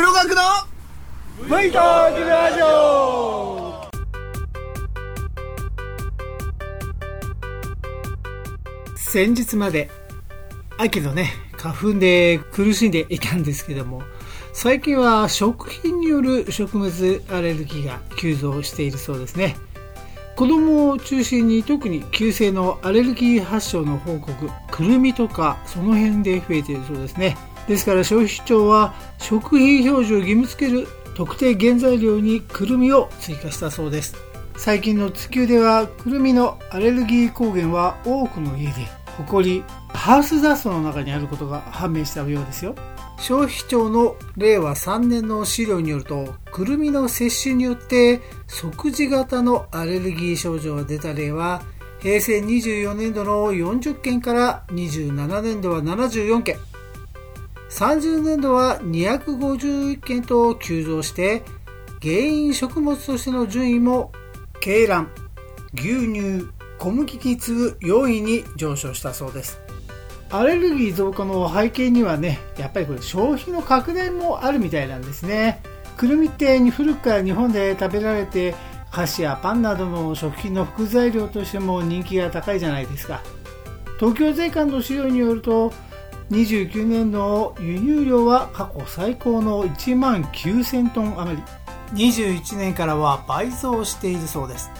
黒学のフイトークラジオ先日まで秋のね花粉で苦しんでいたんですけども最近は食品による食物アレルギーが急増しているそうですね。子供を中心に特に急性のアレルギー発症の報告くるみとかその辺で増えているそうですね。ですから消費庁は食品表示を義務付ける特定原材料にくるみを追加したそうです。最近の地球ではくるみのアレルギー抗原は多くの家で埃ハウスダストの中にあることが判明したようですよ。消費庁の令和3年の資料によるとくるみの摂取によって即時型のアレルギー症状が出た例は平成24年度の40件から27年度は74件。30年度は251件と急増して原因食物としての順位も鶏卵牛乳小麦に次ぐ4位に上昇したそうです。アレルギー増加の背景にはねやっぱりこれ消費の拡大もあるみたいなんですね。くるみって古くから日本で食べられて菓子やパンなどの食品の副材料としても人気が高いじゃないですか。東京税関の資料によると29年の輸入量は過去最高の1万9000トン余り。21年からは倍増しているそうです。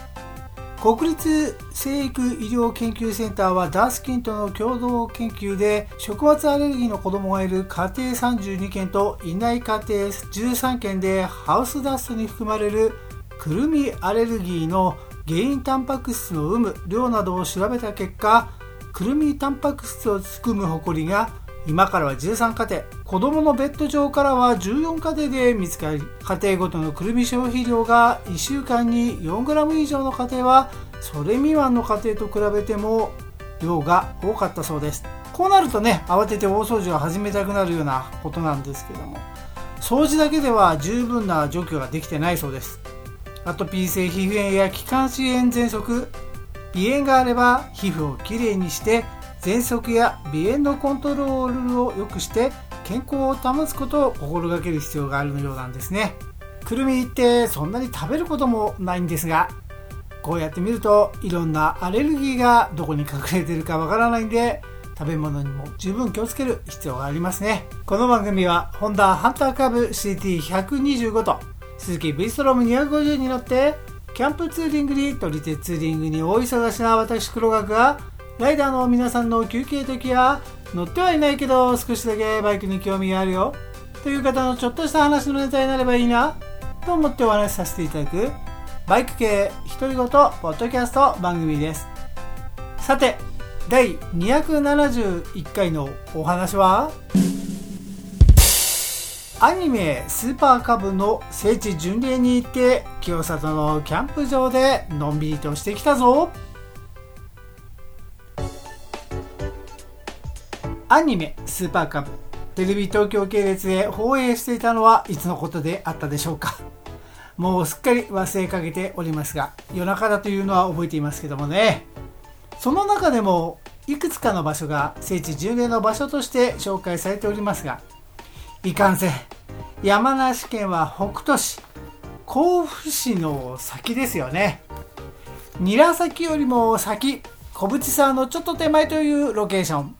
国立生育医療研究センターはダースキンとの共同研究で食物アレルギーの子供がいる家庭32件といない家庭13件でハウスダストに含まれるくるみアレルギーの原因タンパク質の有無量などを調べた結果くるみタンパク質を含むホコリが今からは13家庭子供のベッド上からは14家庭で見つかり家庭ごとのくるみ消費量が1週間に 4g 以上の家庭はそれ未満の家庭と比べても量が多かったそうです。こうなるとね慌てて大掃除を始めたくなるようなことなんですけども掃除だけでは十分な除去ができてないそうです。アトピー性皮膚炎や気管支炎喘息鼻炎があれば皮膚をきれいにして喘息や鼻炎のコントロールを良くして健康を保つことを心がける必要があるようなんですね。くるみってそんなに食べることもないんですがこうやって見るといろんなアレルギーがどこに隠れてるかわからないんで食べ物にも十分気をつける必要がありますね。この番組はホンダハンターカブ CT125 と鈴木 V ストローム250に乗ってキャンプツーリングに撮り鉄ツーリングに大忙しな私黒学がライダーの皆さんの休憩時や乗ってはいないけど少しだけバイクに興味があるよ。という方のちょっとした話のネタになればいいな。と思ってお話しさせていただくバイク系独り言ポッドキャスト番組です。さて第271回のお話は？アニメ「スーパーカブ」の聖地巡礼に行って清里のキャンプ場でのんびりとしてきたぞ。アニメ「スーパーカブ」テレビ東京系列で放映していたのはいつのことであったでしょうか。もうすっかり忘れかけておりますが夜中だというのは覚えていますけどもね。その中でもいくつかの場所が聖地巡礼の場所として紹介されておりますがいかんせん山梨県は北杜市甲府市の先ですよね。韮崎よりも先小淵沢のちょっと手前というロケーション。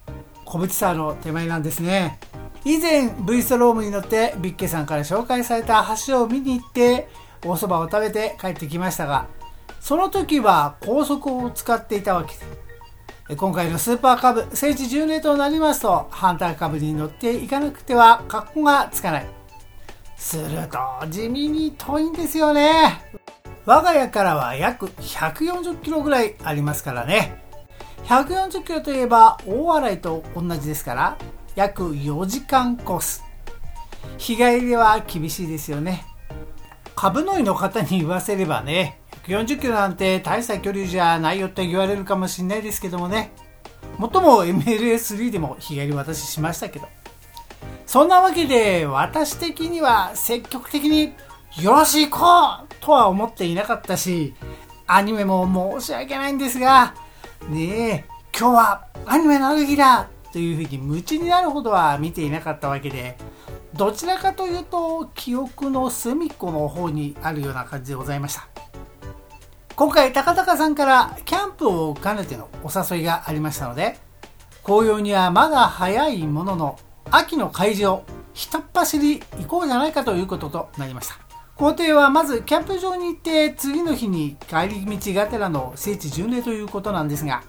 小淵沢の手前なんですね。以前 V ストロームに乗ってビッケさんから紹介された橋を見に行ってお蕎麦を食べて帰ってきましたがその時は高速を使っていたわけ。です今回のスーパーカブ聖地巡礼となりますとハンターカブに乗っていかなくては格好がつかない。すると地味に遠いんですよね。我が家からは約140キロぐらいありますからね。140キロといえば大洗と同じですから約4時間コース。日帰りは厳しいですよね。株の医の方に言わせればね140キロなんて大した距離じゃないよって言われるかもしれないですけどもね。もとも MLA3 でも日帰り私しましたけど。そんなわけで私的には積極的によろしいこうとは思っていなかったしアニメも申し訳ないんですがねえ今日はアニメのある日だというふうに夢中になるほどは見ていなかったわけでどちらかというと記憶の隅っこの方にあるような感じでございました。今回高高さんからキャンプを兼ねてのお誘いがありましたので紅葉にはまだ早いものの秋の会場ひたっ走り行こうじゃないかということとなりました。工程はまずキャンプ場に行って次の日に帰り道がてらの聖地巡礼ということなんですが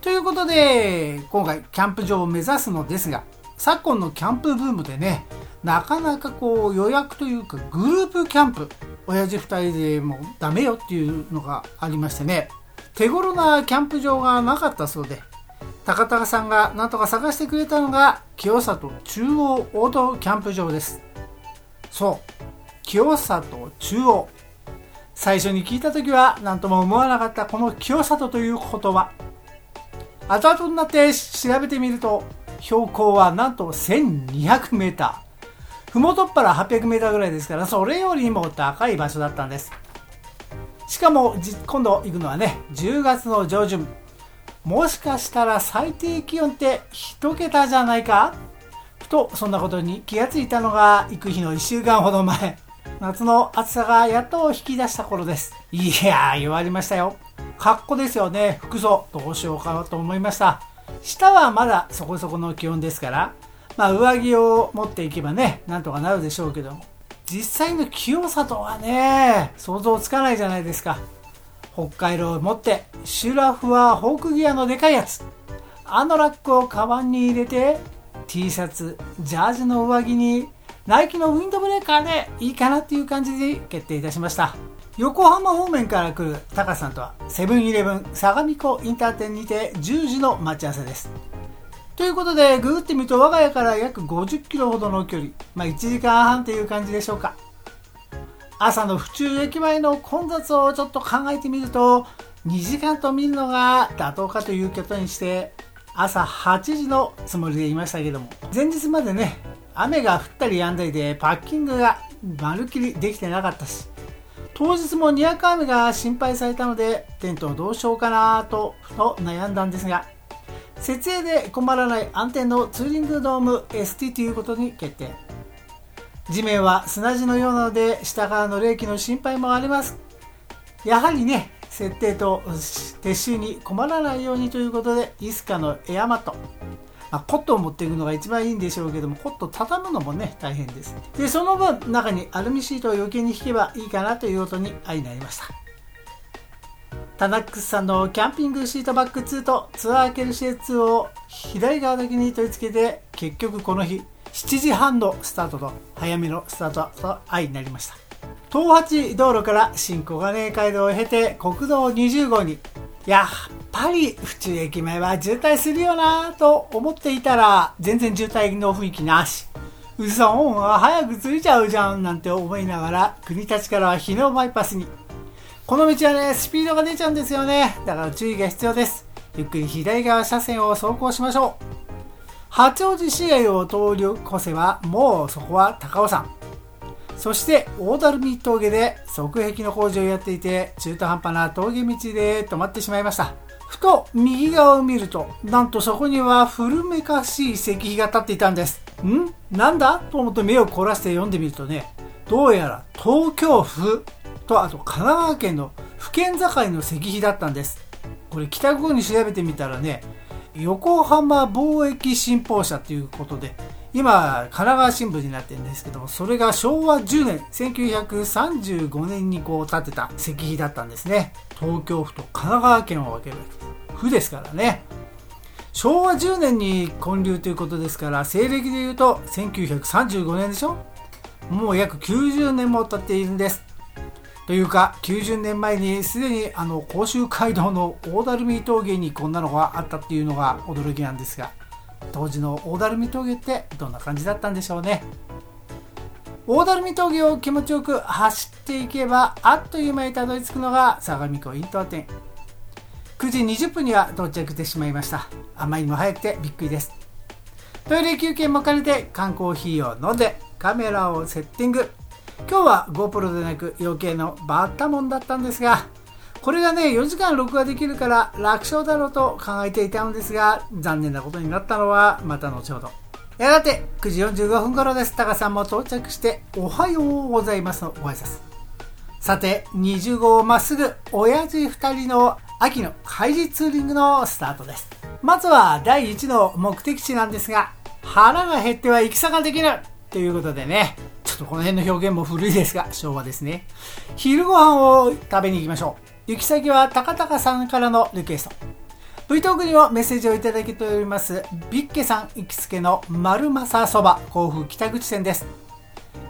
ということで今回キャンプ場を目指すのですが昨今のキャンプブームでねなかなかこう予約というかグループキャンプ親父2人でもダメよっていうのがありましてね手頃なキャンプ場がなかったそうで高高さんがなんとか探してくれたのが清里中央オートキャンプ場です。そう。清里中央。最初に聞いた時は何とも思わなかったこの清里という言葉。後々になって調べてみると標高はなんと 1200m ふもとっぱら 800m ぐらいですからそれよりも高い場所だったんです。しかも今度行くのはね10月の上旬。もしかしたら最低気温って1桁じゃないか？とそんなことに気がついたのが行く日の1週間ほど前。夏の暑さがやっと引き出した頃です。いやー弱りましたよ。格好ですよね。服装。どうしようかと思いました。下はまだそこそこの気温ですから。まあ、上着を持っていけばね、なんとかなるでしょうけど。も、実際の清里はね、想像つかないじゃないですか。北海道を持って、シュラフはホークギアのでかいやつ。あのラックをカバンに入れて、T シャツ、ジャージの上着に、ナイキのウィンドブレーカーでいいかなっていう感じで決定いたしました。横浜方面から来るタカさんとは、セブンイレブン相模湖インター店にて10時の待ち合わせです。ということで、ググってみると我が家から約50キロほどの距離、まあ1時間半という感じでしょうか。朝の府中駅前の混雑をちょっと考えてみると、2時間と見るのが妥当かということにして、朝8時のつもりでいましたけども、前日までね、雨が降ったり止んだりでパッキングがまるっきりできてなかったし、当日もにわか雨が心配されたので、テントをどうしようかなと悩んだんですが、設営で困らない安定のツーリングドーム ST ということに決定。地面は砂地のようなので下からの冷気の心配もあります。やはりね設定と撤収に困らないようにということでイスカのエアマット。まあ、コットを持っていくのが一番いいんでしょうけどもコット畳むのもね大変です。でその分中にアルミシートを余計に引けばいいかなということに相なりました。タナックスさんのキャンピングシートバック2とツアーケルシェ2を左側だけに取り付けて結局この日7時半のスタートと早めのスタートと相になりました。東八道路から新小金井街道を経て国道20号にやっぱり府中駅前は渋滞するよなと思っていたら全然渋滞の雰囲気なしうそん早く着いちゃうじゃんなんて思いながら国立からは日のバイパスにこの道はね、スピードが出ちゃうんですよね。だから注意が必要です。ゆっくり左側車線を走行しましょう。八王子市街を通り越せば、もうそこは高尾山。そして大樽見峠で側壁の工事をやっていて中途半端な峠道で止まってしまいました。ふと右側を見るとなんとそこには古めかしい石碑が立っていたんです。ん？なんだ？と思って目を凝らして読んでみるとねどうやら東京府とあと神奈川県の府県境の石碑だったんです。これ帰宅後に調べてみたらね横浜貿易新報社ということで今神奈川新聞になってるんですけどもそれが昭和10年1935年にこう建てた石碑だったんですね。東京府と神奈川県を分ける府ですからね。昭和10年に建立ということですから西暦でいうと1935年でしょ？もう約90年も経っているんです。というか90年前にすでにあの甲州街道の大垂水峠にこんなのがあったっていうのが驚きなんですが。当時の大垂水峠ってどんな感じだったんでしょうね。大垂水峠を気持ちよく走っていけばあっという間にたどり着くのが相模湖インター店。9時20分には到着してしまいました。あまりにも早くてびっくりです。トイレ休憩も兼ねて缶コーヒーを飲んでカメラをセッティング。今日は GoPro でなく余計のバッタモンだったんですがこれがね4時間録画できるから楽勝だろうと考えていたのですが残念なことになったのはまた後ほどやがて9時45分頃です。タカさんも到着しておはようございますのご挨拶。さて、20号まっすぐ親父2人の秋の開示ツーリングのスタートです。まずは第1の目的地なんですが、腹が減っては戦ができるということでね、ちょっとこの辺の表現も古いですが、昭和ですね。昼ご飯を食べに行きましょう。行き先は高高さんからのリクエスト。V トークにもメッセージをいただけております、ビッケさん行きつけの丸正そば甲府北口線です。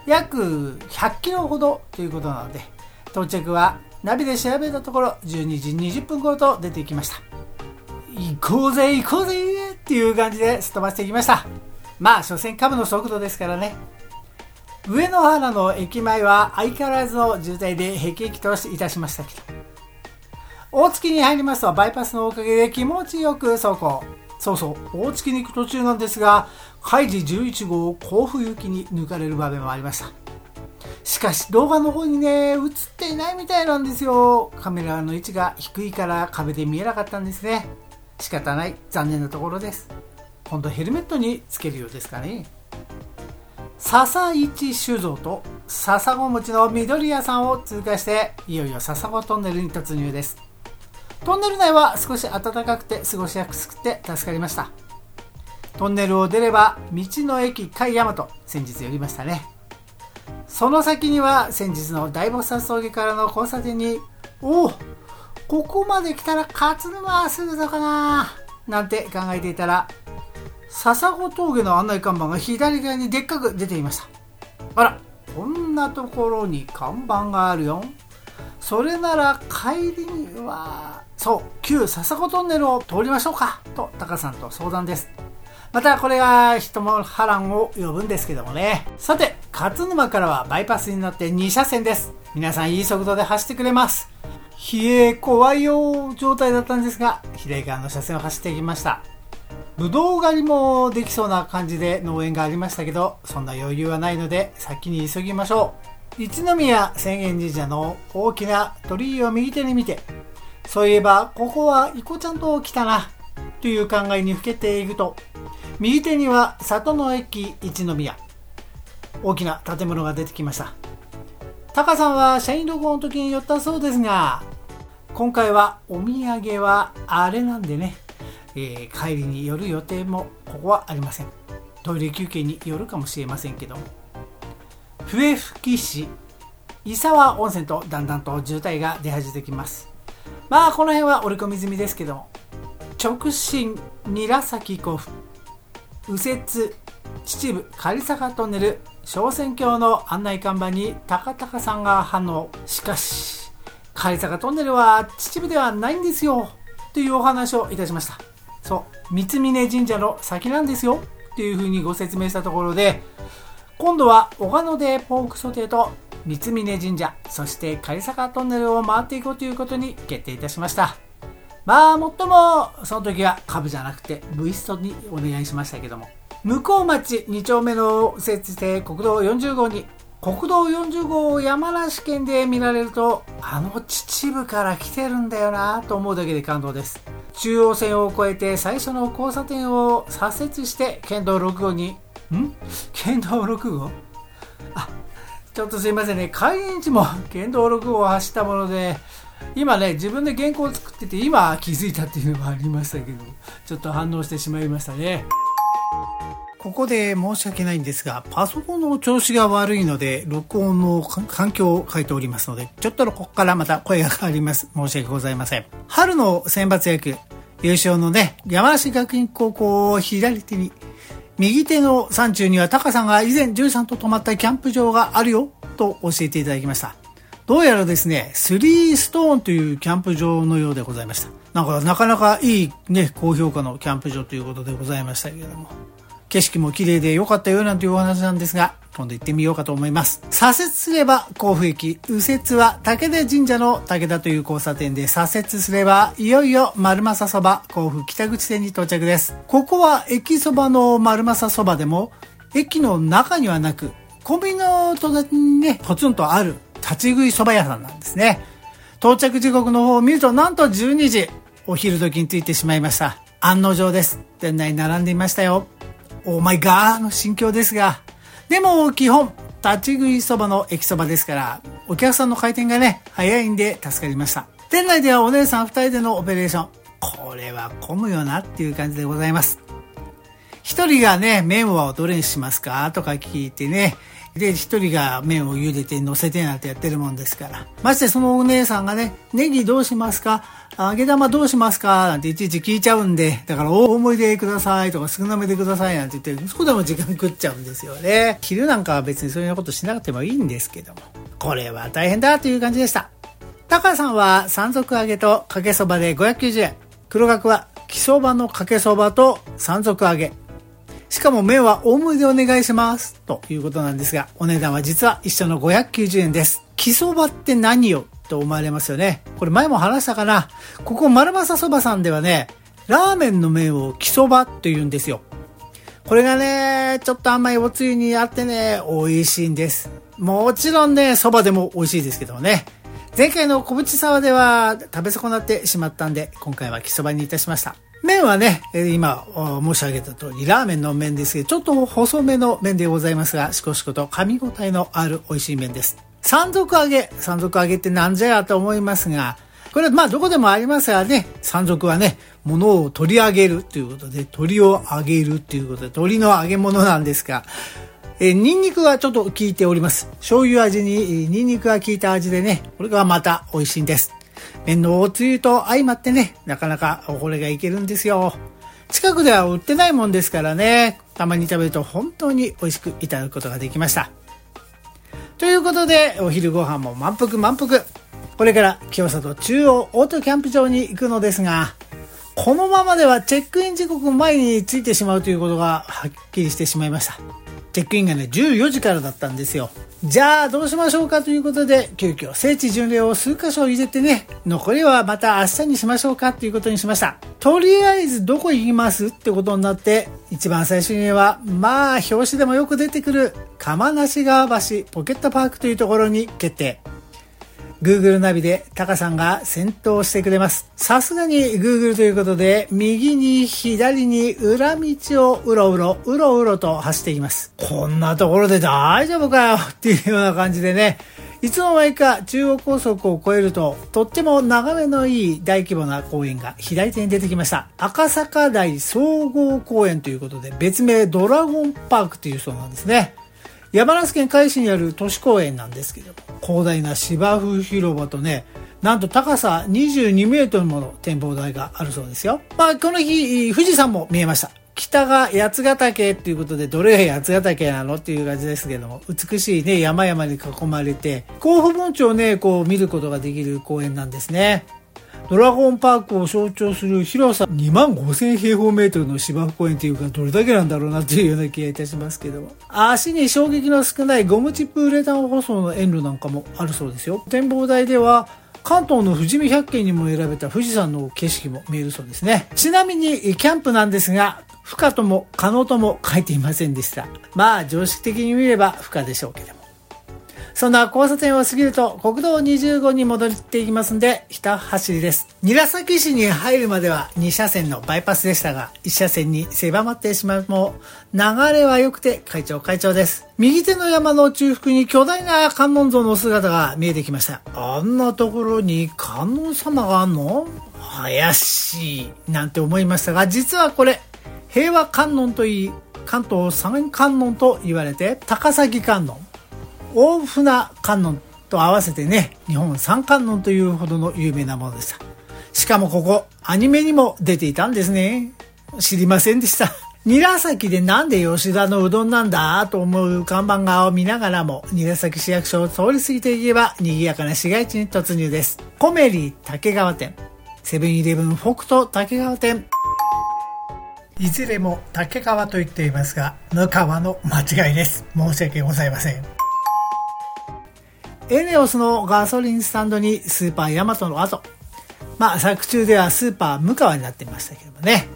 約100キロほどということなので、到着はナビで調べたところ12時20分頃と出てきました。行こうぜ行こうぜっていう感じですっ飛ばしていきました。まあ、所詮株の速度ですからね。上野原の駅前は相変わらずの渋滞で辟易といたしましたけど。大月に入りますとバイパスのおかげで気持ちよく走行。そうそう、大月に行く途中なんですが、開示11号を甲府行きに抜かれる場面もありました。しかし動画の方にね、映っていないみたいなんですよ。カメラの位置が低いから壁で見えなかったんですね。仕方ない、残念なところです。今度ヘルメットにつけるようですかね。笹一酒造と笹子餅の緑屋さんを通過して、いよいよ笹子トンネルに突入です。トンネル内は少し暖かくて過ごしやすくて助かりました。トンネルを出れば道の駅海山と先日寄りましたね。その先には先日の大菩薩峠からの交差点におおここまで来たら勝沼すぐぞかななんて考えていたら笹子峠の案内看板が左側にでっかく出ていました。あらこんなところに看板があるよ。それなら帰りにはそう旧笹子トンネルを通りましょうかとタカさんと相談です。またこれが人も波乱を呼ぶんですけどもね。さて勝沼からはバイパスになって2車線です。皆さんいい速度で走ってくれます。冷え怖いよ状態だったんですが左側の車線を走っていきました。ぶどう狩りもできそうな感じで農園がありましたけどそんな余裕はないので先に急ぎましょう。一宮浅間神社の大きな鳥居を右手に見てそういえば、ここはイコちゃんと来たな、という考えにふけていくと、右手には里の駅一宮。大きな建物が出てきました。タカさんは社員旅行の時に寄ったそうですが、今回はお土産はあれなんでね、えー、帰りに寄る予定もここはありません。トイレ休憩に寄るかもしれませんけど。笛吹市、伊沢温泉とだんだんと渋滞が出始めてきます。まあこの辺は折り込み済みですけど直進韮崎甲府右折秩父狩坂トンネル小仙峡の案内看板に高々さんが反応しかし狩坂トンネルは秩父ではないんですよというお話をいたしました。そう三峯神社の先なんですよというふうにご説明したところで今度は小鹿野でポークソテーと三峯神社、そして狩坂トンネルを回っていこうということに決定いたしました。まあ、もっとも、その時は株じゃなくて、ブイストにお願いしましたけども。向こう町2丁目の設置で国道40号に、国道40号を山梨県で見られると、あの秩父から来てるんだよなと思うだけで感動です。中央線を越えて最初の交差点を左折して県道6号に、ん？県道6号？あ、ちょっとすいませんね、開園地も県道6号を走ったもので、今ね、自分で原稿を作ってて、今気づいたっていうのがありましたけど、ちょっと反応してしまいましたね。ここで申し訳ないんですが、パソコンの調子が悪いので、録音の環境を書いておりますので、ちょっとここからまた声が変わります。申し訳ございません。春の選抜野球、優勝のね、山梨学院高校を左手に右手の山中にはタカさんが以前、ジュさんと泊まったキャンプ場があるよ、と教えていただきました。どうやらですね、スリーストーンというキャンプ場のようでございました。なんかなかなかいいね、高評価のキャンプ場ということでございましたけれども。景色も綺麗で良かったよなんていうお話なんですが、今度行ってみようかと思います。左折すれば甲府駅、右折は武田神社の武田という交差点で左折すれば、いよいよ丸正そば甲府北口線に到着です。ここは駅そばの丸正そばでも、駅の中にはなく、コンビニの隣にね、ポツンとある立ち食いそば屋さんなんですね。到着時刻の方を見ると、なんと12時、お昼時に着いてしまいました。案の定です。店内並んでいましたよ。オーマイガーの心境ですが、でも基本、立ち食いそばの駅そばですから、お客さんの回転がね、早いんで助かりました。店内ではお姉さん二人でのオペレーション。これは混むよなっていう感じでございます。一人がね、麺はどれにしますか？とか聞いてね、で、一人が麺を茹でて乗せてなんてやってるもんですから。ましてそのお姉さんがね、ネギどうしますか？揚げ玉どうしますか？なんていちいち聞いちゃうんで、だから大思いでくださいとか少なめでくださいなんて言って、そこでも時間食っちゃうんですよね。昼なんかは別にそういうようなことしなくてもいいんですけども。これは大変だという感じでした。高橋さんは山賊揚げとかけそばで590円。黒額は木そばのかけそばと山賊揚げ。しかも麺は大盛りでお願いします。ということなんですが、お値段は実は一緒の590円です。木そばって何よと思われますよね。これ前も話したかな。ここ丸正そばさんではね、ラーメンの麺を木そばと言うんですよ。これがね、ちょっと甘いおつゆにあってね、美味しいんです。もちろんね、蕎麦でも美味しいですけどね。前回の小淵沢では食べ損なってしまったんで、今回は木そばにいたしました。麺はね、今申し上げた通り、ラーメンの麺ですけど、ちょっと細めの麺でございますが、しこしこと噛み応えのある美味しい麺です。山賊揚げ。山賊揚げってなんじゃやと思いますが、これはまあどこでもありますがね、山賊はね、物を取り上げるということで、鳥を揚げるということで、鳥の揚げ物なんですが、えー、ニンニクがちょっと効いております。醤油味にニンニクが効いた味でね、これがまた美味しいんです。麺のおつゆと相まってね、なかなかこれがいけるんですよ。近くでは売ってないもんですからね、たまに食べると本当に美味しくいただくことができました。ということで、お昼ご飯も満腹満腹。これから清里中央オートキャンプ場に行くのですが、このままではチェックイン時刻前に着いてしまうということがはっきりしてしまいました。チェックインがね、14時からだったんですよ。じゃあ、どうしましょうかということで、急遽聖地巡礼を数箇所入れてね、残りはまた明日にしましょうかということにしました。とりあえずどこ行きますってことになって、一番最初には、まあ、表紙でもよく出てくる、釜無川橋ポケットパークというところに決定。Google ナビでタカさんが先頭してくれます。さすがに Google ということで、右に左に裏道をうろうろ、うろうろと走っていきます。こんなところで大丈夫かよっていうような感じでね、いつの間にか中央高速を越えると、とっても眺めのいい大規模な公園が左手に出てきました。赤坂台総合公園ということで、別名ドラゴンパークというそうなんですね。山梨県海市にある都市公園なんですけど、広大な芝生広場とね、なんと高さ22メートルもの展望台があるそうですよ。まあ、この日、富士山も見えました。北が八ヶ岳っていうことで、どれが八ヶ岳なのっていう感じですけども、美しいね、山々に囲まれて、甲府盆地をね、こう見ることができる公園なんですね。ドラゴンパークを象徴する広さ2万5000平方メートルの芝生公園というかどれだけなんだろうなというような気がいたしますけども。足に衝撃の少ないゴムチップウレタン舗装の園路なんかもあるそうですよ。展望台では関東の富士見百景にも選べた富士山の景色も見えるそうですね。ちなみにキャンプなんですが不可とも可能とも書いていませんでした。まあ常識的に見れば不可でしょうけど。そんな交差点を過ぎると国道25に戻っていきますんで、ひた走りです。韮崎市に入るまでは2車線のバイパスでしたが、1車線に狭まってしまうも、流れは良くて会長会長です。右手の山の中腹に巨大な観音像の姿が見えてきました。あんなところに観音様があんの怪しい、なんて思いましたが、実はこれ、平和観音といい、関東三観音と言われて、高崎観音。大船観音と合わせてね、日本三観音というほどの有名なものでした。しかもここ、アニメにも出ていたんですね。知りませんでした。韮崎でなんで吉田のうどんなんだと思う看板側を見ながらも、韮崎市役所を通り過ぎていけば、賑やかな市街地に突入です。コメリー竹川店、セブンイレブン北斗竹川店。いずれも竹川と言っていますが、ぬ川の間違いです。申し訳ございません。エネオスのガソリンスタンドにスーパーヤマトの後。まあ、作中ではスーパー向川になってましたけどもね。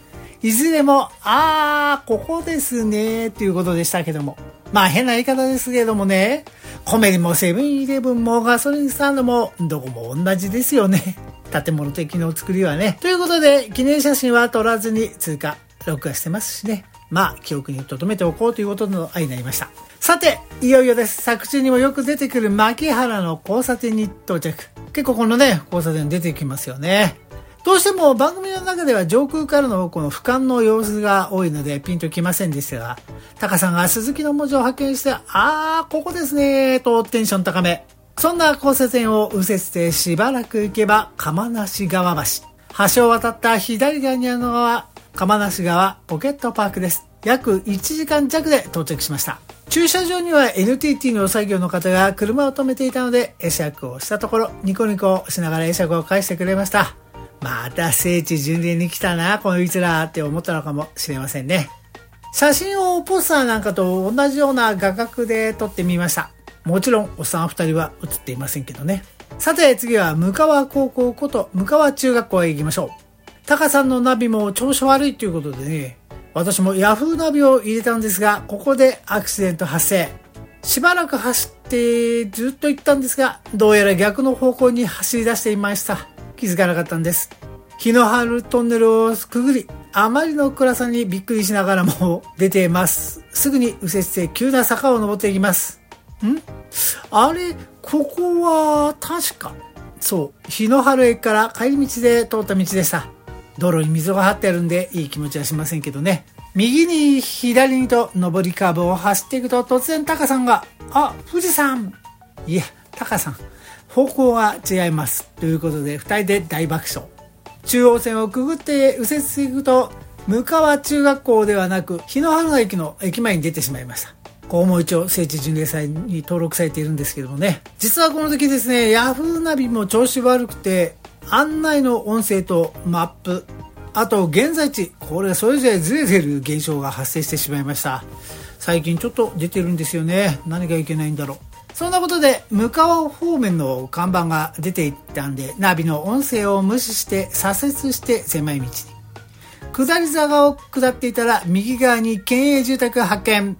いずれも、あー、ここですね、っていうことでしたけども。まあ変な言い方ですけどもね、コメリもセブンイレブンもガソリンスタンドもどこも同じですよね。建物的の作りはね。ということで、記念写真は撮らずに通過、録画してますしね。まあ、記憶に留めておこうということの愛になりました。さて、いよいよです。作中にもよく出てくる牧原の交差点に到着。結構このね、交差点出てきますよね。どうしても番組の中では上空からのこの俯瞰の様子が多いのでピンときませんでしたが、タカさんが鈴木の文字を発見して、あー、ここですねとテンション高め。そんな交差点を右折してしばらく行けば、釜梨川橋。橋を渡った左側にあるのは、釜梨川ポケットパークです。約1時間弱で到着しました。駐車場には NTT の作業の方が車を止めていたので、会釈をしたところ、ニコニコしながら会釈を返してくれました。また聖地巡礼に来たな、このいつらって思ったのかもしれませんね。写真をポスターなんかと同じような画角で撮ってみました。もちろん、おっさん二人は写っていませんけどね。さて、次は、向川高校こと向川中学校へ行きましょう。タカさんのナビも調子悪いということでね、私も Yahoo ナビを入れたんですが、ここでアクシデント発生。しばらく走ってずっと行ったんですが、どうやら逆の方向に走り出していました。気づかなかったんです。日の春トンネルをくぐり、あまりの暗さにびっくりしながらも出ています。すぐに右折して急な坂を登っていきます。ん？あれ、ここは確か、そう、日の春駅から帰り道で通った道でした。道路に溝が張ってあるんでいい気持ちはしませんけどね。右に左にと上りカーブを走っていくと突然タカさんが、あ、富士山いや、タカさん、方向が違います。ということで、二人で大爆笑。中央線をくぐって右折していくと、向川中学校ではなく、日野原駅の駅前に出てしまいました。こうも一応聖地巡礼祭に登録されているんですけどもね。実はこの時ですね、ヤフーナビも調子悪くて、案内の音声とマップ、あと現在地、これそれぞれずれてる現象が発生してしまいました。最近ちょっと出てるんですよね。何がいけないんだろう。そんなことで、向川方面の看板が出ていったんで、ナビの音声を無視して左折して狭い道に。下り坂を下っていたら、右側に県営住宅発見。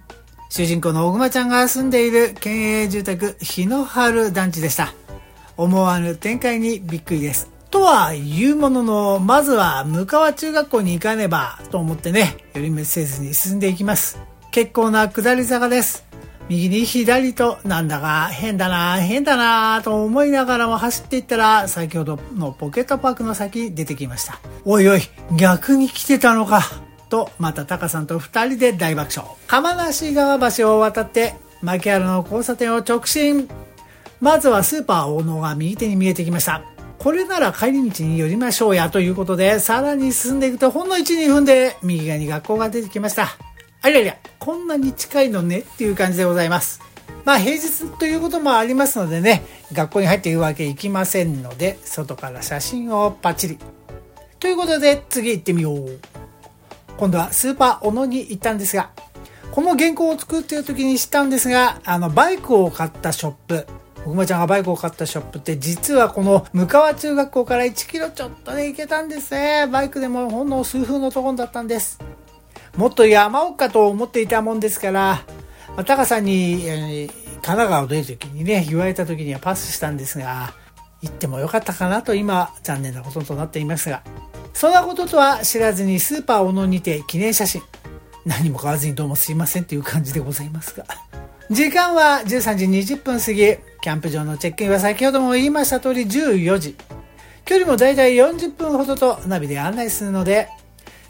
主人公の小熊ちゃんが住んでいる県営住宅日の春団地でした。思わぬ展開にびっくりです。とは言うものの、まずは向川中学校に行かねばと思ってね、寄り道せずに進んでいきます。結構な下り坂です。右に左となんだか変だな変だなと思いながらも走っていったら先ほどのポケットパークの先に出てきましたおいおい逆に来てたのかとまたタカさんと2人で大爆笑釜梨川橋を渡って牧原の交差点を直進まずはスーパー大野が右手に見えてきましたこれなら帰り道に寄りましょうやということでさらに進んでいくとほんの12分で右側に学校が出てきましたありゃりゃ、こんなに近いのねっていう感じでございます。まあ平日ということもありますのでね、学校に入っているわけいきませんので、外から写真をパチリ。ということで次行ってみよう。今度はスーパー小野に行ったんですが、この原稿を作っている時に知ったんですが、あのバイクを買ったショップ、僕まちゃんがバイクを買ったショップって実はこの向川中学校から1キロちょっとで行けたんですね。バイクでもほんの数分のところだったんです。もっと山奥かと思っていたもんですから、まあ、タカさんに、えー、神奈川を出る時にね、言われた時にはパスしたんですが、行ってもよかったかなと今、残念なこととなっていますが、そんなこととは知らずにスーパー小野にて記念写真。何も買わずにどうもすいませんっていう感じでございますが。時間は13時20分過ぎ、キャンプ場のチェックインは先ほども言いました通り14時。距離もだいたい40分ほどとナビで案内するので、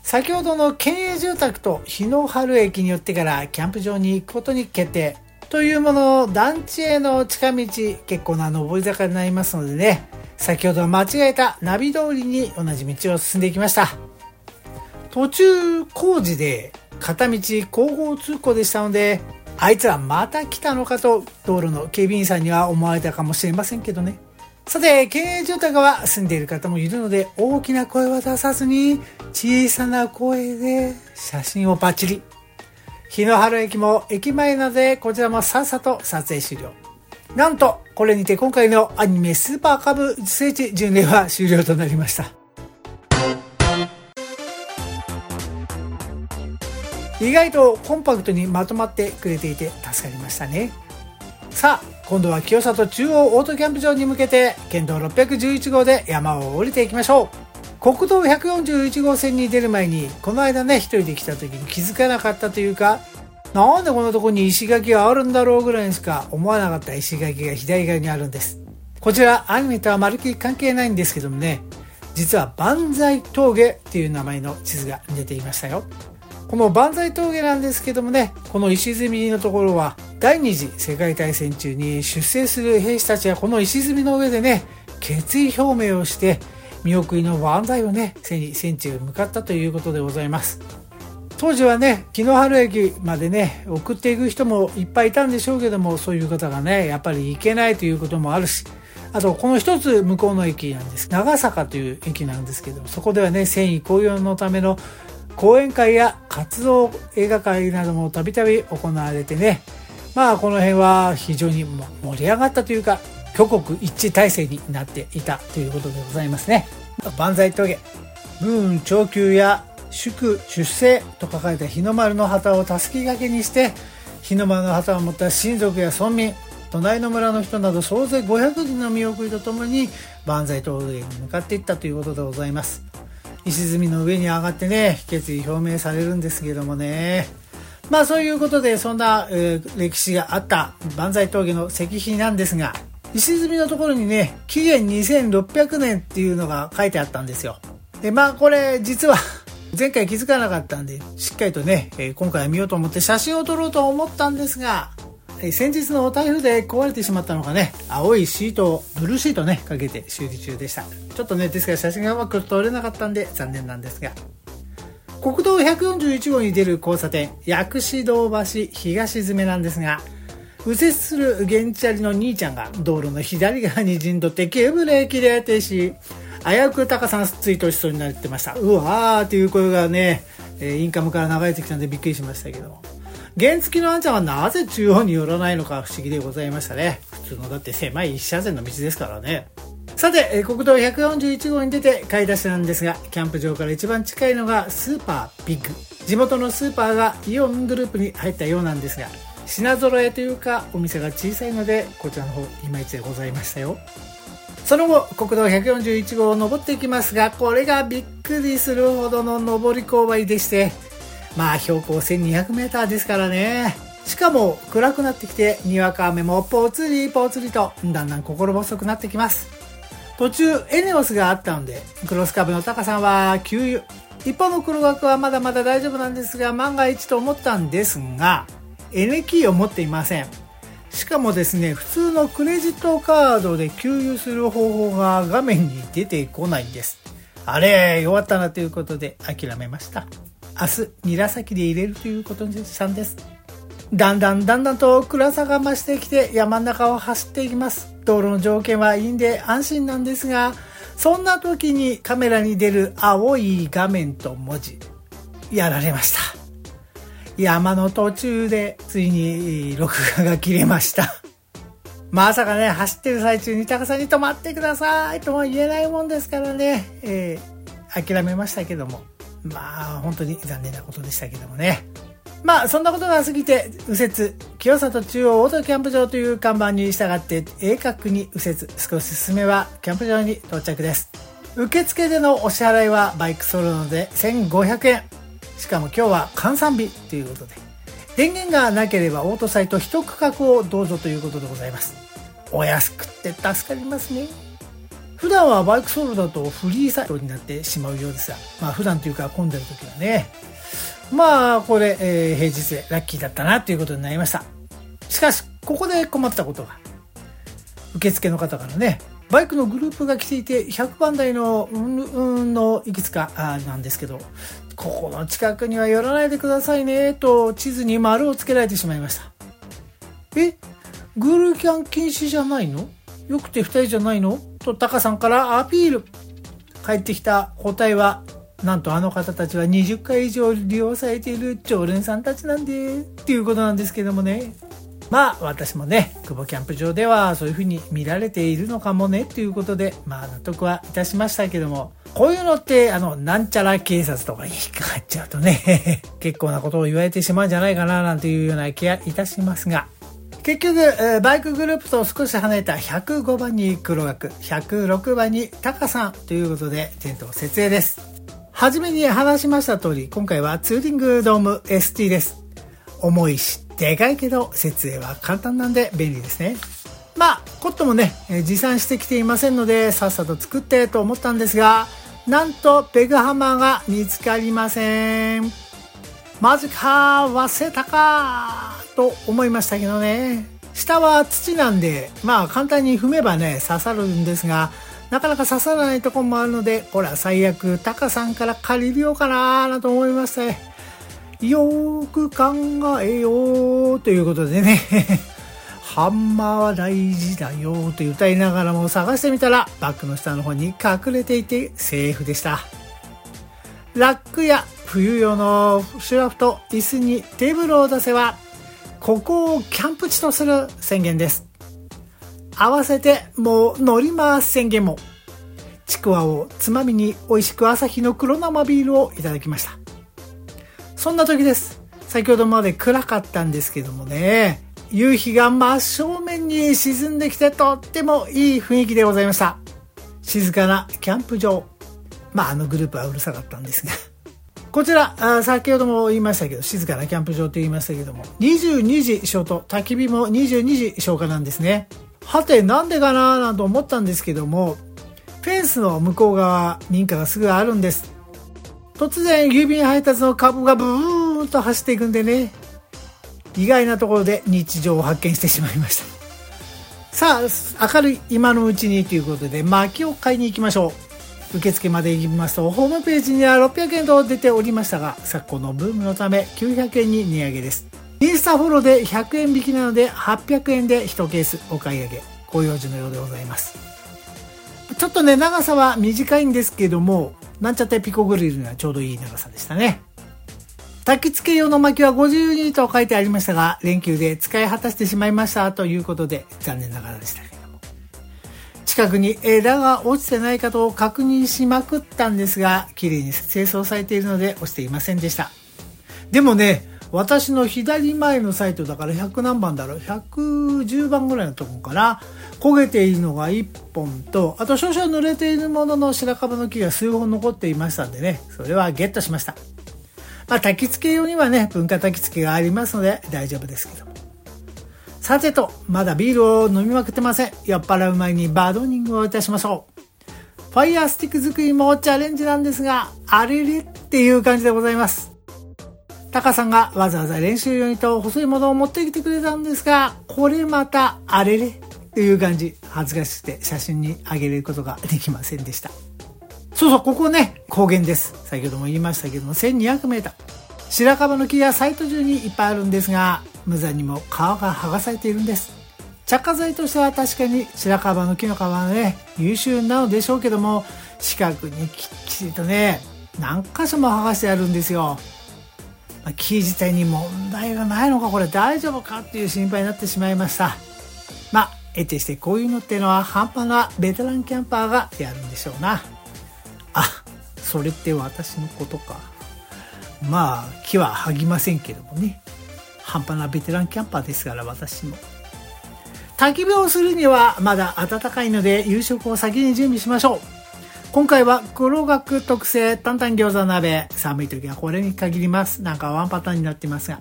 先ほどの県営住宅と日野春駅によってからキャンプ場に行くことに決定。というもの団地への近道結構な上り坂になりますのでね、先ほど間違えたナビ通りに同じ道を進んでいきました。途中工事で片道交互通行でしたので、あいつらまた来たのかと道路の警備員さんには思われたかもしれませんけどね。さて、経営住宅は住んでいる方もいるので、大きな声は出さずに、小さな声で写真をパチリ。日野原駅も駅前なので、こちらもさっさと撮影終了。なんと、これにて今回のアニメスーパーカブ聖地巡礼は終了となりました。意外とコンパクトにまとまってくれていて助かりましたね。さあ、今度は清里中央オートキャンプ場に向けて県道611号で山を降りていきましょう国道141号線に出る前に、この間ね、一人で来た時に気づかなかったというか、なんでこんなとこに石垣があるんだろうぐらいにしか思わなかった石垣が左側にあるんです。こちら、アニメとはまるっきり関係ないんですけどもね、実は万歳峠っていう名前の地図が出ていましたよ。この万歳峠なんですけどもね、この石積みのところは、第二次世界大戦中に出征する兵士たちはこの石積みの上でね、決意表明をして、見送りの万歳をね、背に戦地へ向かったということでございます。当時はね、日野原駅までね、送っていく人もいっぱいいたんでしょうけども、そういう方がね、やっぱり行けないということもあるし、あと、この一つ向こうの駅なんです。長坂という駅なんですけども、そこではね、繊維紅葉のための講演会や活動映画会などもたびたび行われてね、まあこの辺は非常に盛り上がったというか、挙国一致体制になっていたということでございますね。万歳峠、ムーン長久や祝出世と書かれた日の丸の旗をたすき掛けにして、日の丸の旗を持った親族や村民、隣の村の人など総勢500人の見送りとともに万歳峠に向かっていったということでございます。石積みの上に上がってね、決意表明されるんですけどもね。まあそういうことで、そんな、えー、歴史があった万歳峠の石碑なんですが、石積みのところにね、紀元2600年っていうのが書いてあったんですよ。で、まあこれ実は 前回気づかなかったんで、しっかりとね、えー、今回は見ようと思って写真を撮ろうと思ったんですが、先日の台風で壊れてしまったのがね、青いシートを、ブルーシートね、かけて修理中でした。ちょっとね、ですから写真がうまく撮れなかったんで残念なんですが。国道141号に出る交差点、薬師堂橋東詰めなんですが、右折する原チャリの兄ちゃんが道路の左側に陣取って急ブレーキで停止。危うく高さん追悼しそうになってました。うわーっていう声がね、インカムから流れてきたんでびっくりしましたけども。原付のあんちゃんはなぜ中央に寄らないのか不思議でございましたね。普通のだって狭い一車線の道ですからね。さて、国道141号に出て買い出しなんですが、キャンプ場から一番近いのがスーパービッグ。地元のスーパーがイオングループに入ったようなんですが、品揃えというかお店が小さいので、こちらの方いまいちでございましたよ。その後、国道141号を登っていきますが、これがびっくりするほどの上り勾配でして、まあ標高 1200m ですからね。しかも暗くなってきて、にわか雨もぽつりぽつりと、だんだん心細くなってきます。途中、エネオスがあったので、クロスカブのタカさは給油。一方の黒枠はまだまだ大丈夫なんですが、万が一と思ったんですが、エネキーを持っていません。しかもですね、普通のクレジットカードで給油する方法が画面に出てこないんです。あれ、弱ったなということで諦めました。明日、紫で入れるということにしたんです。だんだんだんだんと暗さが増してきて山の中を走っていきます。道路の条件はいいんで安心なんですが、そんな時にカメラに出る青い画面と文字、やられました。山の途中でついに録画が切れました。まさかね、走ってる最中に高さに止まってくださいとも言えないもんですからね、えー、諦めましたけども。まあ、本当に残念なことでしたけどもね。まあ、そんなことが過ぎて、右折、清里中央オートキャンプ場という看板に従って、鋭角に右折、少し進めば、キャンプ場に到着です。受付でのお支払いはバイクソロので1500円。しかも今日は換算日ということで、電源がなければオートサイト一区画をどうぞということでございます。お安くって助かりますね。普段はバイクソロだとフリーサイトになってしまうようですが、まあ普段というか混んでる時はね、まあこれ、えー、平日でラッキーだったなということになりました。しかし、ここで困ったことが、受付の方からね、バイクのグループが来ていて、100番台の、うん、うんのいくつかあなんですけど、ここの近くには寄らないでくださいね、と地図に丸をつけられてしまいました。え？グルーキャン禁止じゃないの？よくて2人じゃないの？とタカさんからアピール。帰ってきた答えは、なんとあの方たちは20回以上利用されている常連さんたちなんで、っていうことなんですけどもね。まあ私もね、久保キャンプ場ではそういう風に見られているのかもねっていうことで、まあ納得はいたしましたけども、こういうのって、あの、なんちゃら警察とかに引っかかっちゃうとね 結構なことを言われてしまうんじゃないかななんていうような気がいたしますが、結局、えーバイクグループと少し離れた105番に黒学、106番にタカさんということで、テント設営です。はじめに話しました通り、今回はツーリングドーム ST です。重いし、でかいけど、設営は簡単なんで便利ですね。まあ、コットもね、え持参してきていませんので、さっさと作ってと思ったんですが、なんとペグハマーが見つかりません。マジか忘れたかと思いましたけどね。下は土なんで、まあ簡単に踏めばね、刺さるんですが、なかなか刺さらないとこもあるので、これは最悪、タカさんから借りるようかななと思いましたね。よーく考えようということでね。ハンマーは大事だよと歌いながらも探してみたらバッグの下の方に隠れていてセーフでした。ラックや冬用のシュラフと椅子にテーブルを出せばここをキャンプ地とする宣言です。合わせてもう乗ります宣言も。ちくわをつまみに美味しく朝日の黒生ビールをいただきました。そんな時です。先ほどまで暗かったんですけどもね、夕日が真正面に沈んできてとってもいい雰囲気でございました。静かなキャンプ場。まああのグループはうるさかったんですが。こちら、あ先ほども言いましたけど、静かなキャンプ場と言いましたけども、22時消灯、焚き火も22時消火なんですね。はて、なんでかななんて思ったんですけども、フェンスの向こう側、民家がすぐあるんです。突然、郵便配達のカブがブーンと走っていくんでね、意外なところで日常を発見してしまいました。さあ、明るい今のうちにということで、薪を買いに行きましょう。受付まで行きますと、ホームページには600円と出ておりましたが、昨今のブームのため900円に値上げです。インスタフォローで100円引きなので800円で1ケースお買い上げ。ご用事のようでございます。ちょっとね、長さは短いんですけども、なんちゃってピコグリルにはちょうどいい長さでしたね。焚き付け用の薪は52と書いてありましたが、連休で使い果たしてしまいましたということで、残念ながらでした。近くに枝が落ちてないかと確認しまくったんですが、綺麗に清掃されているので落ちていませんでした。でもね、私の左前のサイトだから100何番だろう ?110 番ぐらいのとこかな焦げているのが1本と、あと少々濡れているものの白樺の木が数本残っていましたんでね、それはゲットしました。まあ、焚き付け用にはね、文化焚き付けがありますので大丈夫ですけど。さてと、まだビールを飲みまくってません。酔っ払う前にバードニングをいたしましょう。ファイヤースティック作りもチャレンジなんですが、あれれっていう感じでございます。タカさんがわざわざ練習用にと細いものを持ってきてくれたんですが、これまたあれれっていう感じ。恥ずかしくて写真にあげることができませんでした。そうそう、ここね、高原です。先ほども言いましたけども、1200メーター。白樺の木がサイト中にいっぱいあるんですが、無残にも皮が剥がされているんです。着火剤としては確かに白樺の木の皮はね、優秀なのでしょうけども、近くにきっちりとね、何箇所も剥がしてあるんですよ。まあ木自体に問題がないのか、これ大丈夫かっていう心配になってしまいました。まあ、得てしてこういうのっていうのは半端なベテランキャンパーがやるんでしょうな。あ、それって私のことか。まあ、木は剥ぎませんけどもね。半端なベテランキャンパーですから、私も。焚き火をするにはまだ暖かいので夕食を先に準備しましょう。今回は黒学特製担々餃子鍋。寒い時はこれに限ります。なんかワンパターンになってますが。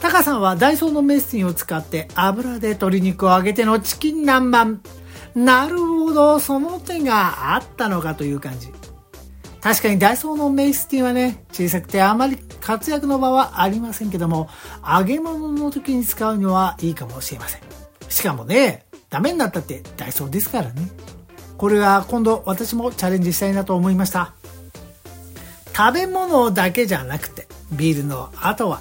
タカさんはダイソーのメスティンを使って油で鶏肉を揚げてのチキン南蛮。なるほど、その手があったのかという感じ。確かにダイソーのメイスティンはね、小さくてあまり活躍の場はありませんけども、揚げ物の時に使うにはいいかもしれません。しかもね、ダメになったってダイソーですからね。これは今度私もチャレンジしたいなと思いました。食べ物だけじゃなくて、ビールの後は、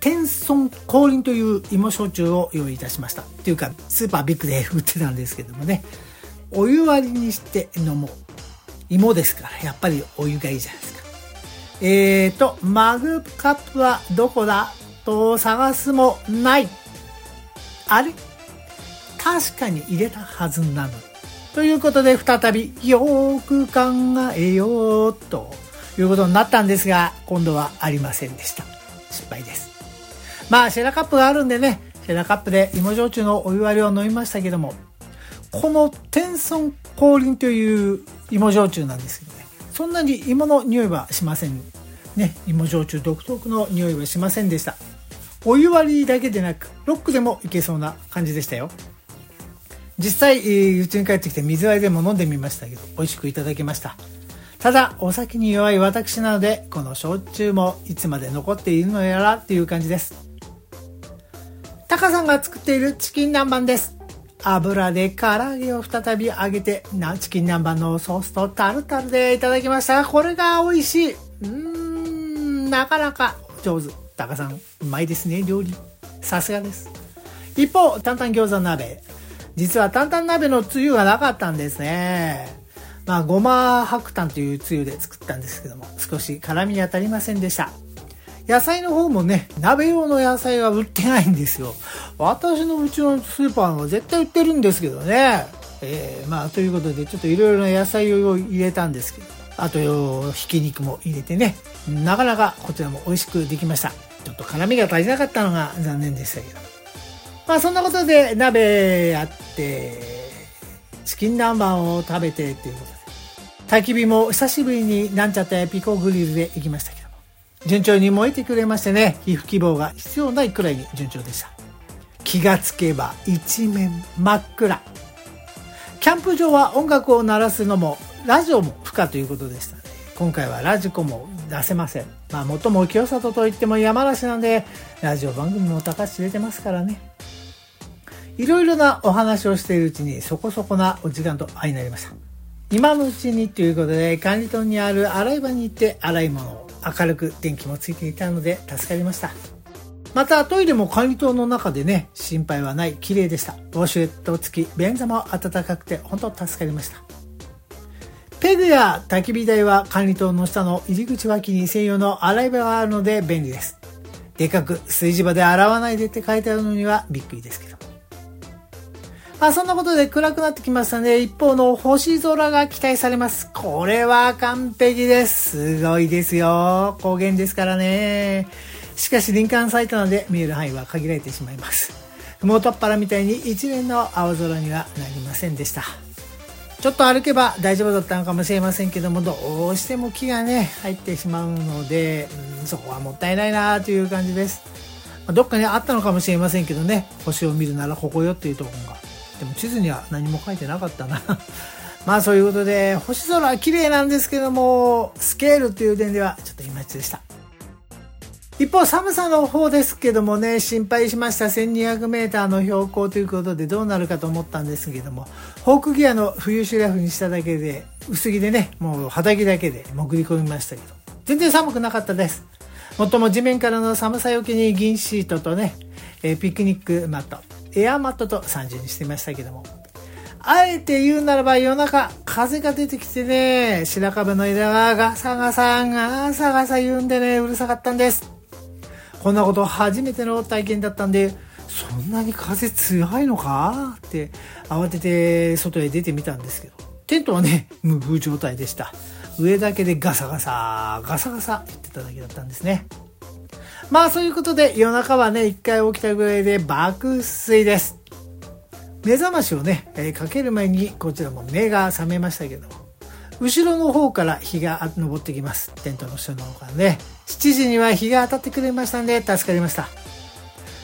テンソン降臨という芋焼酎を用意いたしました。っていうか、スーパービッグで売ってたんですけどもね、お湯割りにして飲もう。芋ですから、やっぱりお湯がいいじゃないですか。えーと、マグカップはどこだと探すもない。あれ？確かに入れたはずなの。ということで、再び、よーく考えよう、ということになったんですが、今度はありませんでした。失敗です。まあ、シェラカップがあるんでね、シェラカップで芋焼酎のお湯割りを飲みましたけども、この天孫降臨という芋焼酎なんですけどね、そんなに芋の匂いはしません。ね、芋焼酎独特の匂いはしませんでした。お湯割りだけでなく、ロックでもいけそうな感じでしたよ。実際、うちに帰ってきて水割りでも飲んでみましたけど、美味しくいただきました。ただ、お酒に弱い私なので、この焼酎もいつまで残っているのやらっていう感じです。タカさんが作っているチキン南蛮です。油で唐揚げを再び揚げて、チキン南蛮のソースとタルタルでいただきました。これが美味しい。うーん、なかなか上手。タカさん、うまいですね、料理。さすがです。一方、担々餃子鍋。実は担々鍋のつゆがなかったんですね。まあ、ごま白炭というつゆで作ったんですけども、少し辛みに当たりませんでした。野菜の方もね、鍋用の野菜は売ってないんですよ。私のうちのスーパーは絶対売ってるんですけどね。えー、まあ、ということで、ちょっといろいろな野菜を入れたんですけど、あと、ひき肉も入れてね、なかなかこちらも美味しくできました。ちょっと辛みが足りなかったのが残念でしたけど。まあ、そんなことで鍋やって、チキン南蛮を食べてっていうことで。焚き火も久しぶりになんちゃってピコグリルで行きましたけど。順調に燃えてくれましてね、皮膚希望が必要ないくらいに順調でした。気がつけば一面真っ暗。キャンプ場は音楽を鳴らすのも、ラジオも不可ということでしたね。今回はラジコも出せません。まあ、最も清里といっても山梨なんで、ラジオ番組も高橋出てますからね。いろいろなお話をしているうちにそこそこなお時間と相なりました。今のうちにということで管理棟にある洗い場に行って洗い物を明るく電気もついていたので助かりました。またトイレも管理棟の中でね、心配はない、綺麗でした。ウォシュレット付き、便座も暖かくて本当助かりました。ペグや焚き火台は管理棟の下の入り口脇に専用の洗い場があるので便利です。でかく炊事場で洗わないでって書いてあるのにはびっくりですけど。まあそんなことで暗くなってきましたね。一方の星空が期待されます。これは完璧です。すごいですよ。高原ですからね。しかし林間サイトなので見える範囲は限られてしまいます。麓っ腹みたいに一連の青空にはなりませんでした。ちょっと歩けば大丈夫だったのかもしれませんけども、どうしても木がね、入ってしまうので、うん、そこはもったいないなという感じです。どっかにあったのかもしれませんけどね、星を見るならここよっていうところがでも地図には何も書いてなかったな まあそういうことで、星空は綺麗なんですけども、スケールっていう点ではちょっといまいちでした。一方、寒さの方ですけどもね、心配しました1200メーターの標高ということでどうなるかと思ったんですけども、ホークギアの冬シュラフにしただけで、薄着でね、もう肌着だけで潜り込みましたけど、全然寒くなかったです。もっとも地面からの寒さよけに銀シートとね、えピクニックマット、エアマットと30にしてみましたけども。あえて言うならば夜中風が出てきてね、白壁の枝がガサガサガサガサ言うんでね、うるさかったんです。こんなこと初めての体験だったんで、そんなに風強いのか？って慌てて外へ出てみたんですけど、テントはね、無風状態でした。上だけでガサガサ、ガサガサ言ってただけだったんですね。まあそういうことで夜中はね、一回起きたぐらいで爆睡です。目覚ましをね、えー、かける前にこちらも目が覚めましたけども、後ろの方から日が昇ってきます。テントの下の方からね。7時には日が当たってくれましたんで助かりました。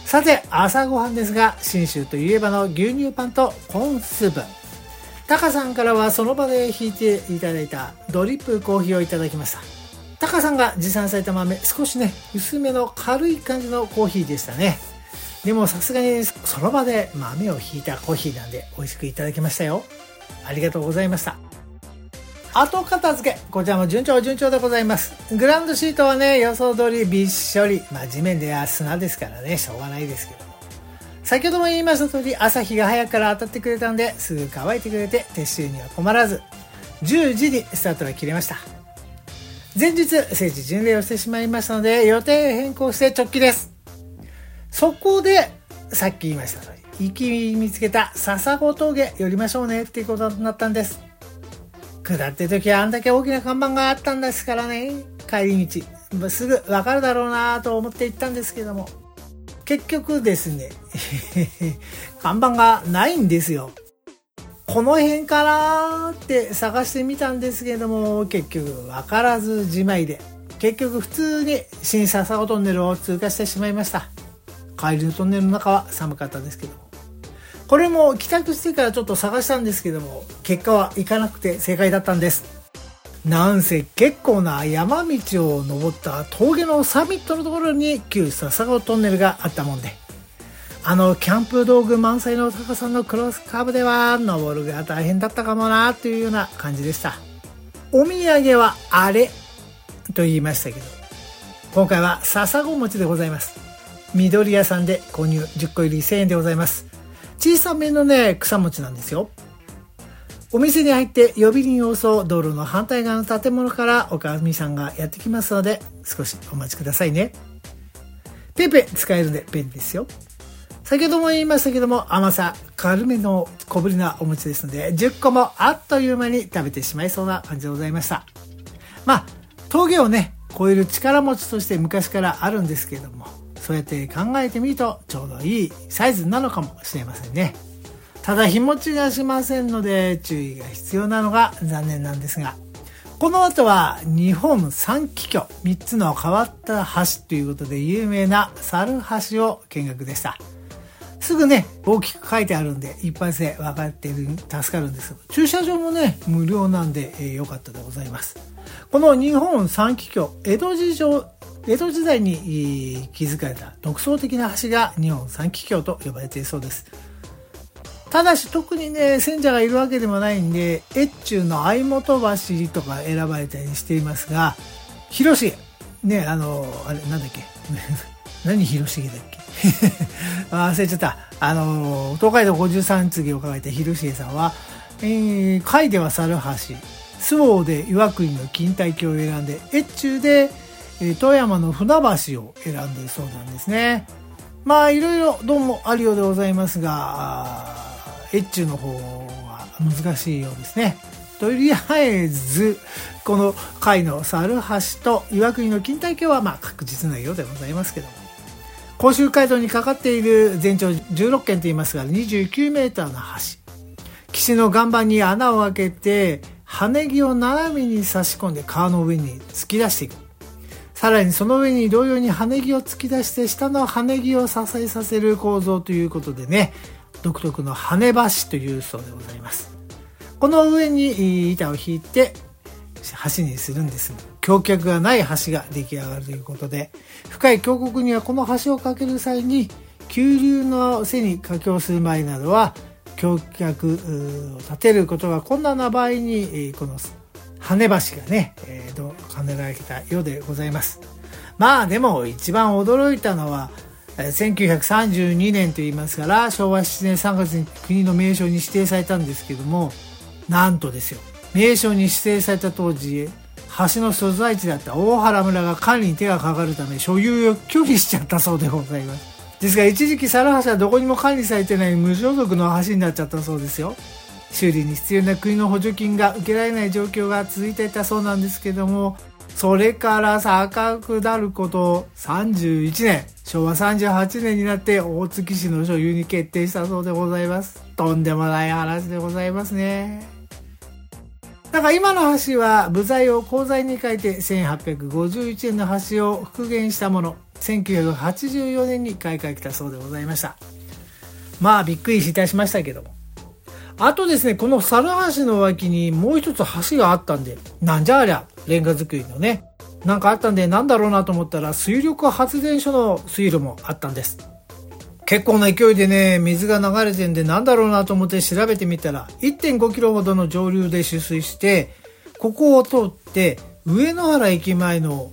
さて、朝ごはんですが、信州といえばの牛乳パンとコーンスープ。タカさんからはその場で引いていただいたドリップコーヒーをいただきました。タカさんが持参された豆、少しね、薄めの軽い感じのコーヒーでしたね。でもさすがにその場で豆をひいたコーヒーなんで美味しくいただきましたよ。ありがとうございました。後片付け。こちらも順調順調でございます。グランドシートはね、予想通りびっしょり。まあ地面では砂ですからね、しょうがないですけど。先ほども言いました通り、朝日が早くから当たってくれたんで、すぐ乾いてくれて、撤収には困らず、10時にスタートが切れました。前日、聖地巡礼をしてしまいましたので、予定変更して直帰です。そこで、さっき言いました通り、行き見つけた笹子峠寄りましょうねっていうことになったんです。下って時はあんだけ大きな看板があったんですからね、帰り道、すぐわかるだろうなと思って行ったんですけども、結局ですね、看板がないんですよ。この辺かなって探してみたんですけども、結局わからずじまいで、結局普通に新笹子トンネルを通過してしまいました。帰りのトンネルの中は寒かったんですけども。これも帰宅してからちょっと探したんですけども、結果は行かなくて正解だったんです。なんせ結構な山道を登った峠のサミットのところに旧笹子トンネルがあったもんで、あのキャンプ道具満載の高さのクロスカーブでは登るが大変だったかもなというような感じでした。お土産はあれと言いましたけど、今回は笹子餅でございます。緑屋さんで購入10個入り1000円でございます。小さめのね、草餅なんですよ。お店に入って呼び鈴要素道路の反対側の建物からおかみさんがやってきますので少しお待ちくださいね。ペペ使えるんで便利ですよ。先ほども言いましたけども甘さ軽めの小ぶりなお餅ですので10個もあっという間に食べてしまいそうな感じでございました。まあ峠をね超える力持ちとして昔からあるんですけれどもそうやって考えてみるとちょうどいいサイズなのかもしれませんね。ただ日持ちがしませんので注意が必要なのが残念なんですが、この後は日本三気境、3つの変わった橋ということで有名な猿橋を見学でした。すぐね、大きく書いてあるんで、一般性分かっている、助かるんです駐車場もね、無料なんで、えー、よかったでございます。この日本三気境、江戸時代江戸時代に築かれた独創的な橋が日本三気橋と呼ばれているそうです。ただし特にね、選者がいるわけでもないんで、越中の相本橋とか選ばれたりしていますが、広重、ね、あの、あれ、なんだっけ？何広重だっけ？忘れちゃった。あの、東海道53次を伺えた広重さんは、えー、海では猿橋、周防で岩国の錦帯橋を選んで、越中でえ富山の船橋を選んでそうなんですね。まあいろいろどうもあるようでございますが、越中の方は難しいようですね。とりあえず、この貝の猿橋と岩国の錦帯橋はまあ確実なようでございますけども。甲州街道にかかっている全長16軒といいますが29メーターの橋。岸の岩盤に穴を開けて、羽木を斜めに差し込んで川の上に突き出していく。さらにその上に同様に羽木を突き出して下の羽木を支えさせる構造ということでね、独特の羽橋というそうでございます。この上に板を引いて橋にするんです橋脚がない橋が出来上がるということで、深い峡谷にはこの橋を架ける際に、急流の背に架橋する前などは、橋脚を立てることが困難な場合に、この跳ね橋がね、えー、ど兼ねられたようでございます。まあでも一番驚いたのは、1932年と言いますから昭和7年3月に国の名称に指定されたんですけどもなんとですよ名称に指定された当時橋の所在地だった大原村が管理に手がかかるため所有を拒否しちゃったそうでございますですが一時期猿橋はどこにも管理されてない無所属の橋になっちゃったそうですよ修理に必要な国の補助金が受けられない状況が続いていたそうなんですけども、それから坂下ること31年、昭和38年になって大月市の所有に決定したそうでございます。とんでもない話でございますね。だから今の橋は部材を鋼材に変えて1851円の橋を復元したもの、1984年に買い替えたそうでございました。まあびっくりいたしましたけども。あとですね、この猿橋の脇にもう一つ橋があったんで、なんじゃありゃ、レンガ作りのね。なんかあったんで、なんだろうなと思ったら、水力発電所の水路もあったんです。結構な勢いでね、水が流れてんで、なんだろうなと思って調べてみたら、1.5キロほどの上流で取水して、ここを通って、上野原駅前の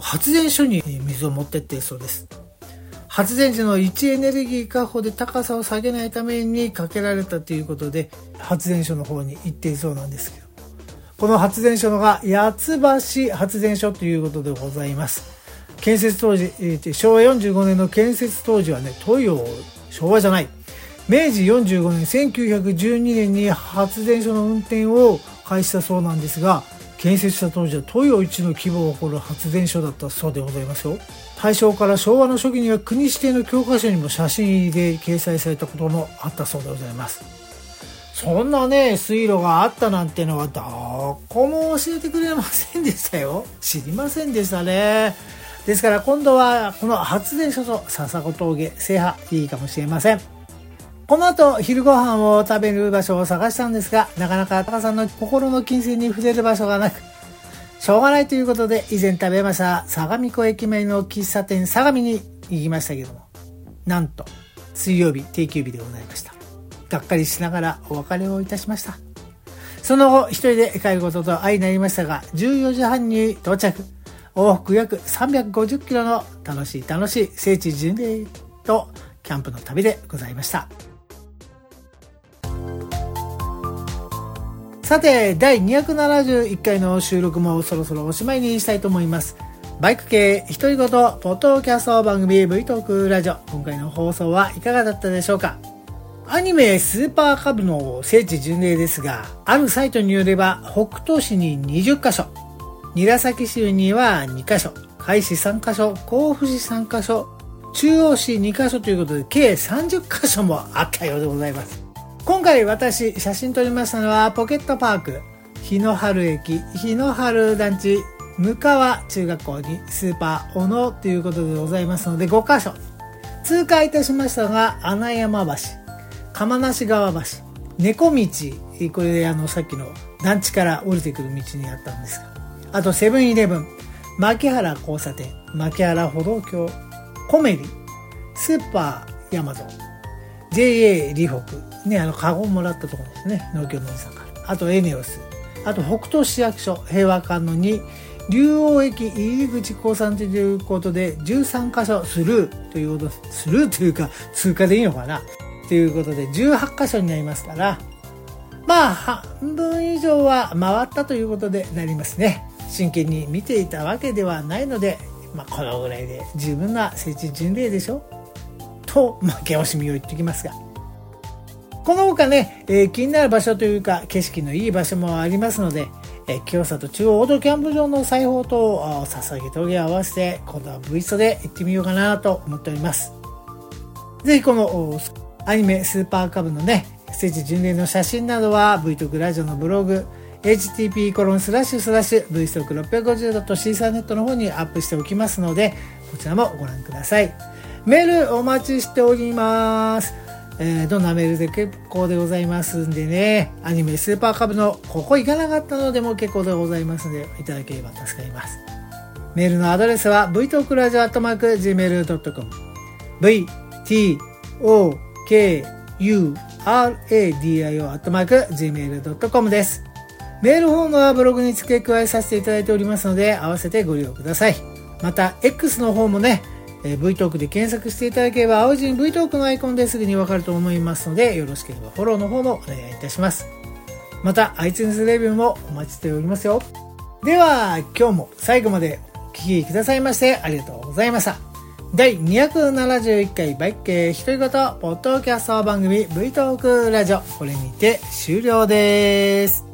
発電所に水を持ってってそうです。発電時の位置エネルギー確保で高さを下げないためにかけられたということで発電所の方に行っていそうなんですけどこの発電所のが八橋発電所ということでございます建設当時昭和45年の建設当時はね東洋昭和じゃない。明治45年1912年に発電所の運転を開始したそうなんですが建設した当時は東洋一の規模を誇る発電所だったそうでございますよ。大正から昭和の初期には国指定の教科書にも写真で掲載されたこともあったそうでございます。そんなね水路があったなんてのはどこも教えてくれませんでしたよ。知りませんでしたね。ですから今度はこの発電所と笹子峠制覇いいかもしれません。この後昼ご飯を食べる場所を探したんですがなかなかタカさんの心の金銭に触れる場所がなくしょうがないということで以前食べました相模湖駅前の喫茶店相模に行きましたけどもなんと水曜日定休日でございました。がっかりしながらお別れをいたしました。その後一人で帰ることと相なりましたが14時半に到着。往復約350キロの楽しい楽しい聖地巡礼とキャンプの旅でございました。さて、第271回の収録もそろそろおしまいにしたいと思います。バイク系独り言ポッドキャスト番組 V トークラジオ。今回の放送はいかがだったでしょうかアニメスーパーカブの聖地巡礼ですが、あるサイトによれば北東市に20カ所、韮崎市には2カ所、海市3カ所、甲府市3カ所、中央市2カ所ということで計30カ所もあったようでございます。今回私写真撮りましたのはポケットパーク日野春駅日野春団地向川中学校にスーパー小野ということでございますので5カ所。通過いたしましたが穴山橋釜無川橋猫道。これあのさっきの団地から降りてくる道にあったんですが。あとセブンイレブン。牧原交差点。牧原歩道橋コメリスーパーヤマゾン。JA 李北ね、あの、カゴもらったところですね。農協のおじさんから。あと、エネオス。あと、北東市役所、平和館の2、竜王駅入り口交差点ということで、13箇所スルー。ということ、スルーというか、通過でいいのかな。ということで、18箇所になりますから、まあ、半分以上は回ったということでなりますね。真剣に見ていたわけではないので、まあ、このぐらいで十分な聖地巡礼でしょと、負け惜しみを言ってきますが。この他ね、えー、気になる場所というか景色のいい場所もありますので、えー、清里中央オートキャンプ場の裁縫と捧げ峠を合わせて今度は V ストで行ってみようかなと思っております。ぜひこのアニメスーパーカブのね、ステージ巡礼の写真などは V トークラジオのブログ http コロンスラッシュスラッシュ v ストック 650.c ネットの方にアップしておきますのでこちらもご覧ください。メールお待ちしております。えー、どんなメールで結構でございますんでね、アニメスーパーカブのここ行かなかったのでも結構でございますので、いただければ助かります。メールのアドレスは v t o k r a d i o g m a i l c o m v, t, o, k, u, r, a, d, i, o, gmail.com です。メールフォームはブログに付け加えさせていただいておりますので、合わせてご利用ください。また、X の方もね、えー、V トークで検索していただければ、青字に V トークのアイコンですぐにわかると思いますので、よろしければフォローの方もお願いいたします。また、iTunes レビューもお待ちしておりますよ。では、今日も最後までお聴きくださいましてありがとうございました。第271回バイク系独り言ポッドキャスト番組 V トークラジオ。これにて終了です。